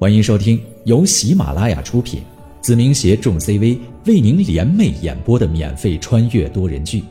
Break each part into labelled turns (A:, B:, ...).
A: 欢迎收听由喜马拉雅出品，子明携众 CV 为您联袂演播的免费穿越多人剧《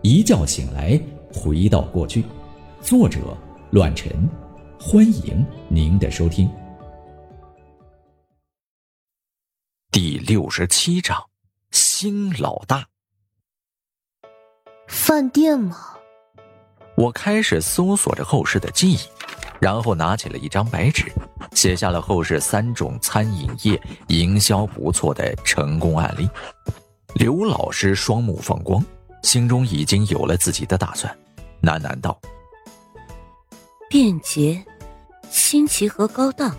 A: 一觉醒来回到过去》，作者：乱臣。欢迎您的收听。
B: 第六十七章：新老大。
C: 饭店吗？
B: 我开始搜索着后世的记忆，然后拿起了一张白纸。写下了后世三种餐饮业营销不错的成功案例。刘老师双目放光，心中已经有了自己的打算，喃喃道：“
C: 便捷、新奇和高档，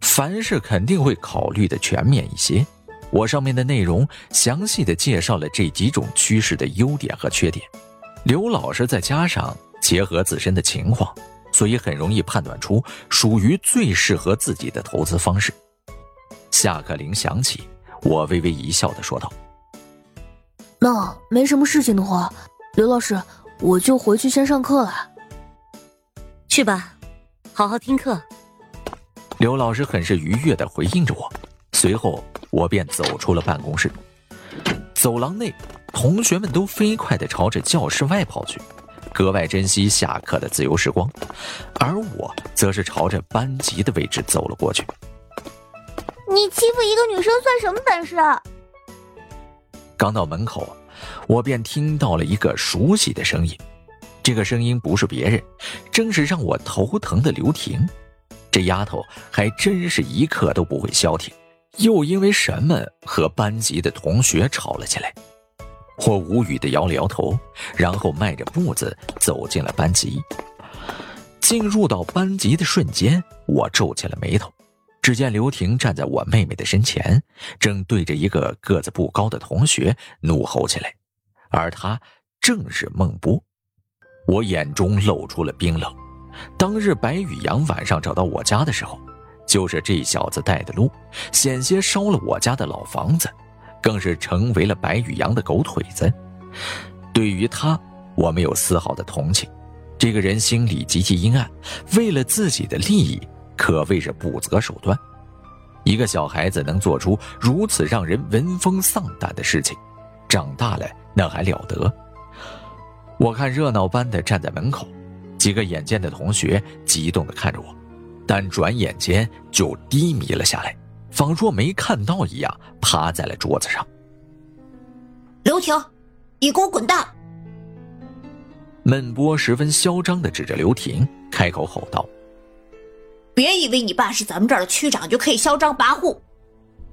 B: 凡事肯定会考虑的全面一些。”我上面的内容详细的介绍了这几种趋势的优点和缺点。刘老师再加上结合自身的情况。所以很容易判断出属于最适合自己的投资方式。下课铃响起，我微微一笑的说道：“
C: 那没什么事情的话，刘老师，我就回去先上课了。去吧，好好听课。”
B: 刘老师很是愉悦的回应着我，随后我便走出了办公室。走廊内，同学们都飞快的朝着教室外跑去。格外珍惜下课的自由时光，而我则是朝着班级的位置走了过去。
D: 你欺负一个女生算什么本事？
B: 刚到门口，我便听到了一个熟悉的声音。这个声音不是别人，正是让我头疼的刘婷。这丫头还真是一刻都不会消停，又因为什么和班级的同学吵了起来？我无语的摇了摇头，然后迈着步子走进了班级。进入到班级的瞬间，我皱起了眉头。只见刘婷站在我妹妹的身前，正对着一个个子不高的同学怒吼起来，而他正是孟波。我眼中露出了冰冷。当日白宇阳晚上找到我家的时候，就是这小子带的路，险些烧了我家的老房子。更是成为了白宇阳的狗腿子。对于他，我没有丝毫的同情。这个人心里极其阴暗，为了自己的利益，可谓是不择手段。一个小孩子能做出如此让人闻风丧胆的事情，长大了那还了得？我看热闹般的站在门口，几个眼尖的同学激动的看着我，但转眼间就低迷了下来。仿若没看到一样，趴在了桌子上。
D: 刘婷，你给我滚蛋！
B: 闷波十分嚣张的指着刘婷，开口吼道：“
D: 别以为你爸是咱们这儿的区长就可以嚣张跋扈，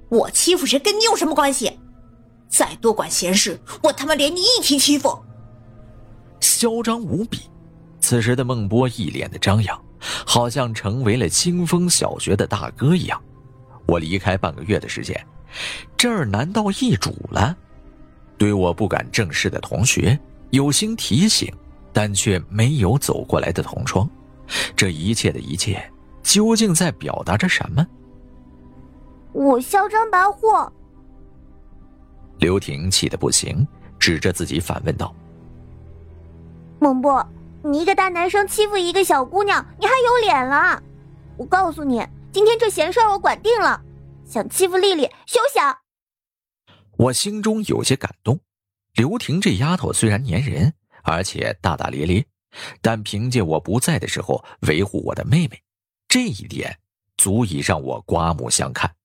D: 我欺负谁跟你有什么关系？再多管闲事，我他妈连你一起欺负！”
B: 嚣张无比，此时的孟波一脸的张扬，好像成为了清风小学的大哥一样。我离开半个月的时间，这儿难道易主了？对我不敢正视的同学有心提醒，但却没有走过来的同窗。这一切的一切，究竟在表达着什么？
D: 我嚣张跋扈。
B: 刘婷气得不行，指着自己反问道：“
D: 孟波，你一个大男生欺负一个小姑娘，你还有脸了？我告诉你。”今天这闲事儿我管定了，想欺负丽丽休想！
B: 我心中有些感动，刘婷这丫头虽然粘人，而且大大咧咧，但凭借我不在的时候维护我的妹妹，这一点足以让我刮目相看。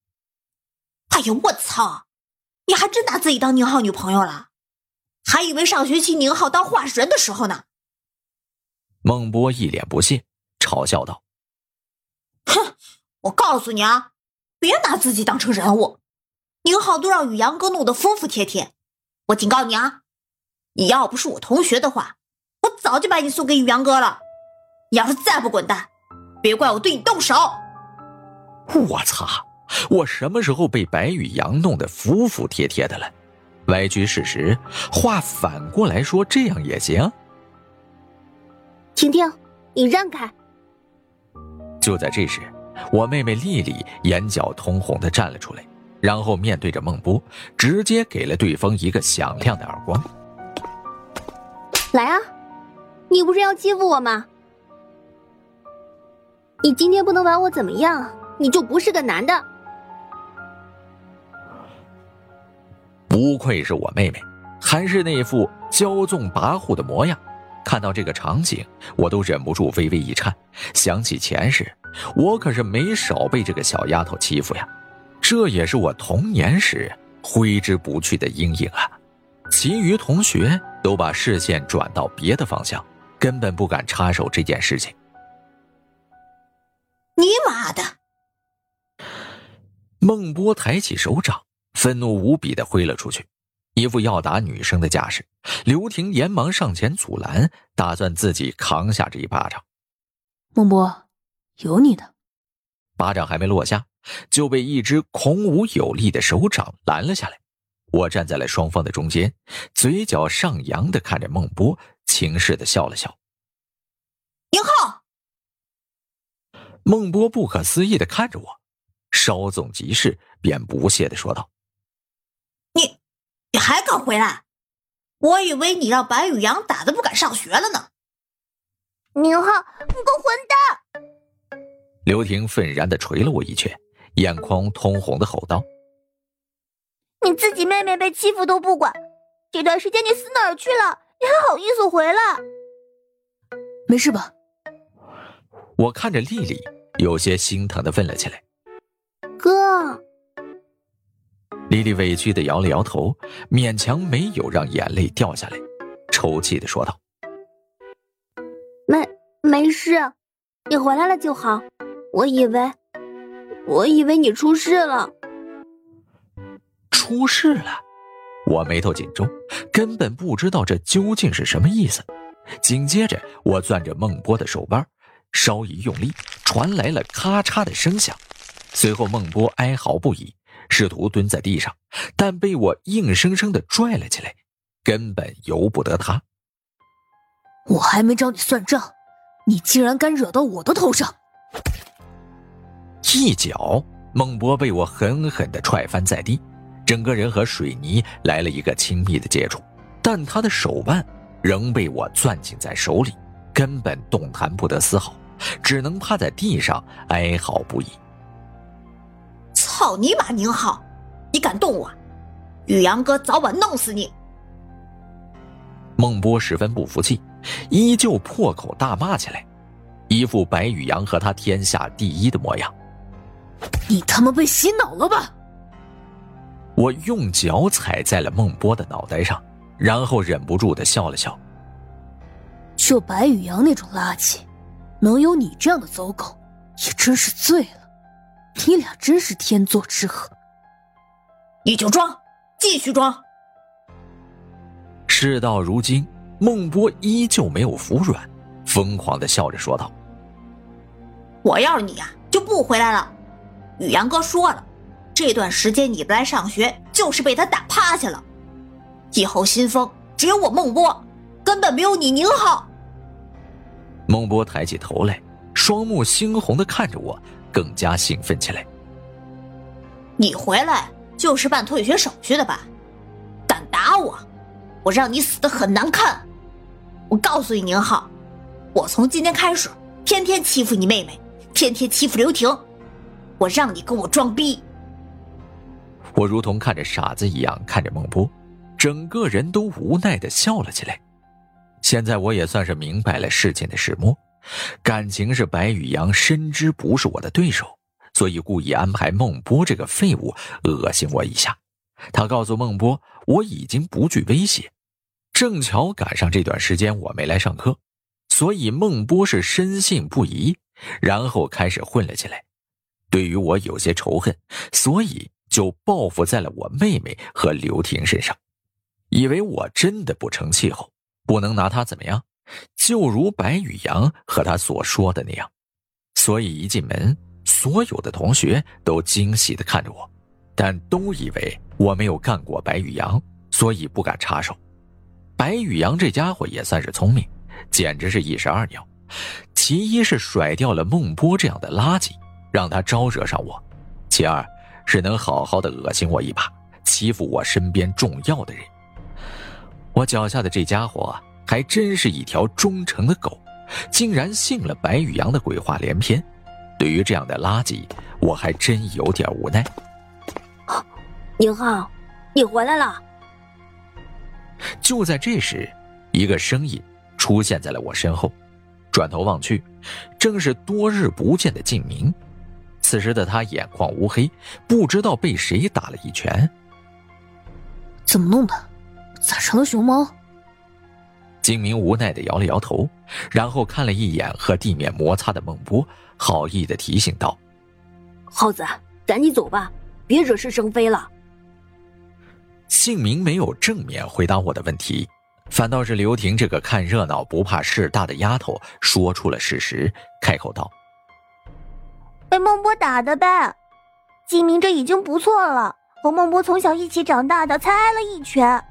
D: 哎呀，我操！你还真拿自己当宁浩女朋友了？还以为上学期宁浩当话事人的时候呢。
B: 孟波一脸不屑，嘲笑道。
D: 我告诉你啊，别拿自己当成人物。宁浩都让宇阳哥弄得服服帖帖，我警告你啊，你要不是我同学的话，我早就把你送给宇阳哥了。你要是再不滚蛋，别怪我对你动手。
B: 我操！我什么时候被白宇阳弄得服服帖帖的了？歪曲事实，话反过来说，这样也行。
D: 婷婷，你让开。
B: 就在这时。我妹妹丽丽眼角通红的站了出来，然后面对着孟波，直接给了对方一个响亮的耳光。
D: 来啊，你不是要欺负我吗？
C: 你今天不能把我怎么样，你就不是个男的。
B: 不愧是我妹妹，还是那副骄纵跋扈的模样。看到这个场景，我都忍不住微微一颤。想起前世，我可是没少被这个小丫头欺负呀。这也是我童年时挥之不去的阴影啊。其余同学都把视线转到别的方向，根本不敢插手这件事情。
D: 你妈的！
B: 孟波抬起手掌，愤怒无比的挥了出去。一副要打女生的架势，刘婷连忙上前阻拦，打算自己扛下这一巴掌。
C: 孟波，有你的！
B: 巴掌还没落下，就被一只孔武有力的手掌拦了下来。我站在了双方的中间，嘴角上扬的看着孟波，轻视的笑了笑。
D: 宁浩，
B: 孟波不可思议的看着我，稍纵即逝，便不屑的说道。
D: 你你还敢回来？我以为你让白宇阳打的不敢上学了呢。
C: 宁浩，你个混蛋！
B: 刘婷愤然的捶了我一拳，眼眶通红的吼道：“
C: 你自己妹妹被欺负都不管，这段时间你死哪儿去了？你还好意思回来？没事吧？”
B: 我看着丽丽，有些心疼的问了起来：“
C: 哥。”
B: 丽丽委屈的摇了摇头，勉强没有让眼泪掉下来，抽泣的说道：“
C: 没没事，你回来了就好。我以为，我以为你出事了。
B: 出事了？我眉头紧皱，根本不知道这究竟是什么意思。紧接着，我攥着孟波的手腕，稍一用力，传来了咔嚓的声响，随后孟波哀嚎不已。”试图蹲在地上，但被我硬生生的拽了起来，根本由不得他。
C: 我还没找你算账，你竟然敢惹到我的头上！
B: 一脚，孟波被我狠狠的踹翻在地，整个人和水泥来了一个亲密的接触，但他的手腕仍被我攥紧在手里，根本动弹不得丝毫，只能趴在地上哀嚎不已。
D: 操你妈！宁浩，你敢动我，宇阳哥早晚弄死你！
B: 孟波十分不服气，依旧破口大骂起来，一副白宇阳和他天下第一的模样。
C: 你他妈被洗脑了吧！
B: 我用脚踩在了孟波的脑袋上，然后忍不住的笑了笑。
C: 就白宇阳那种垃圾，能有你这样的走狗，也真是醉了。你俩真是天作之合。
D: 你就装，继续装。
B: 事到如今，孟波依旧没有服软，疯狂的笑着说道：“
D: 我要是你呀，就不回来了。宇阳哥说了，这段时间你不来上学，就是被他打趴下了。以后新风只有我孟波，根本没有你宁浩。”
B: 孟波抬起头来，双目猩红的看着我。更加兴奋起来。
D: 你回来就是办退学手续的吧？敢打我，我让你死的很难看！我告诉你，宁浩，我从今天开始天天欺负你妹妹，天天欺负刘婷，我让你跟我装逼！
B: 我如同看着傻子一样看着孟波，整个人都无奈的笑了起来。现在我也算是明白了事情的始末。感情是白宇阳深知不是我的对手，所以故意安排孟波这个废物恶心我一下。他告诉孟波，我已经不惧威胁，正巧赶上这段时间我没来上课，所以孟波是深信不疑，然后开始混了起来。对于我有些仇恨，所以就报复在了我妹妹和刘婷身上，以为我真的不成气候，不能拿他怎么样。就如白宇阳和他所说的那样，所以一进门，所有的同学都惊喜的看着我，但都以为我没有干过白宇阳，所以不敢插手。白宇阳这家伙也算是聪明，简直是一石二鸟。其一是甩掉了孟波这样的垃圾，让他招惹上我；其二是能好好的恶心我一把，欺负我身边重要的人。我脚下的这家伙。还真是一条忠诚的狗，竟然信了白宇阳的鬼话连篇，对于这样的垃圾，我还真有点无奈。
C: 宁浩，你回来了。
B: 就在这时，一个声音出现在了我身后。转头望去，正是多日不见的静明。此时的他眼眶乌黑，不知道被谁打了一拳。
C: 怎么弄的？咋成了熊猫？
B: 金明无奈的摇了摇头，然后看了一眼和地面摩擦的孟波，好意的提醒道：“
C: 耗子，赶紧走吧，别惹是生非了。”
B: 姓名没有正面回答我的问题，反倒是刘婷这个看热闹不怕事大的丫头说出了事实，开口道：“
E: 被孟波打的呗，金明这已经不错了，和孟波从小一起长大的，才挨了一拳，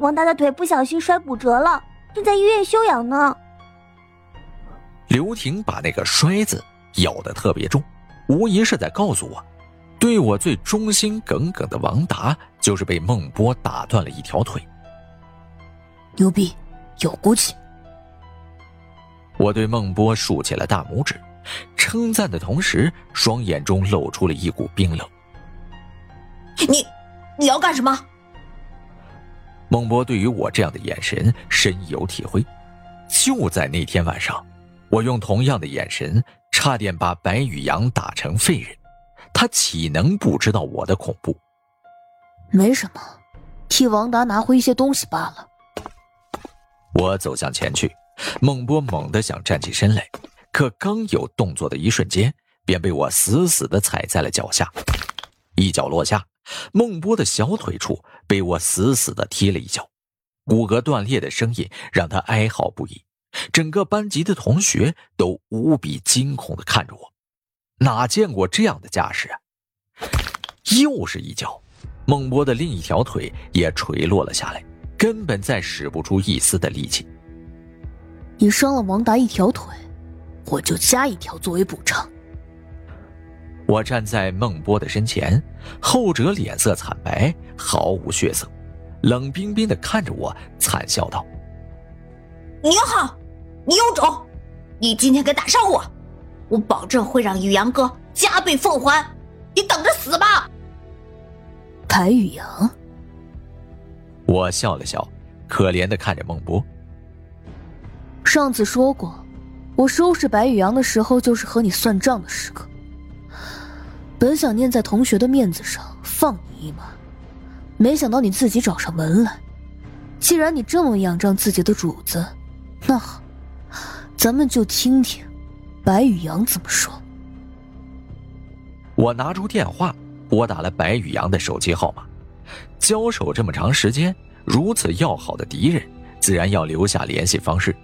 E: 王达的腿不小心摔骨折了，正在医院休养呢。”
B: 刘婷把那个“摔”字咬得特别重，无疑是在告诉我。对我最忠心耿耿的王达，就是被孟波打断了一条腿。
C: 牛逼，有骨气！
B: 我对孟波竖起了大拇指，称赞的同时，双眼中露出了一股冰冷。
D: 你，你要干什么？
B: 孟波对于我这样的眼神深有体会。就在那天晚上，我用同样的眼神，差点把白宇阳打成废人。他岂能不知道我的恐怖？
C: 没什么，替王达拿回一些东西罢了。
B: 我走向前去，孟波猛地想站起身来，可刚有动作的一瞬间，便被我死死地踩在了脚下。一脚落下，孟波的小腿处被我死死地踢了一脚，骨骼断裂的声音让他哀嚎不已。整个班级的同学都无比惊恐地看着我。哪见过这样的架势啊！又是一脚，孟波的另一条腿也垂落了下来，根本再使不出一丝的力气。
C: 你伤了王达一条腿，我就加一条作为补偿。
B: 我站在孟波的身前，后者脸色惨白，毫无血色，冷冰冰的看着我，惨笑道：“
D: 你好，你有种，你今天敢打伤我！”我保证会让宇阳哥加倍奉还，你等着死吧！
C: 白宇阳，
B: 我笑了笑，可怜的看着孟波。
C: 上次说过，我收拾白宇阳的时候，就是和你算账的时刻。本想念在同学的面子上放你一马，没想到你自己找上门来。既然你这么仰仗自己的主子，那好，咱们就听听。白宇阳怎么说？
B: 我拿出电话拨打了白宇阳的手机号码。交手这么长时间，如此要好的敌人，自然要留下联系方式。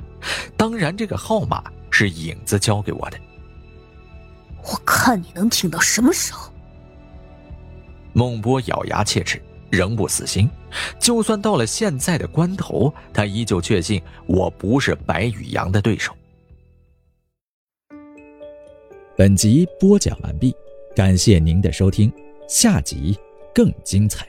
B: 当然，这个号码是影子交给我的。
C: 我看你能挺到什么时候？
B: 孟波咬牙切齿，仍不死心。就算到了现在的关头，他依旧确信我不是白宇阳的对手。
A: 本集播讲完毕，感谢您的收听，下集更精彩。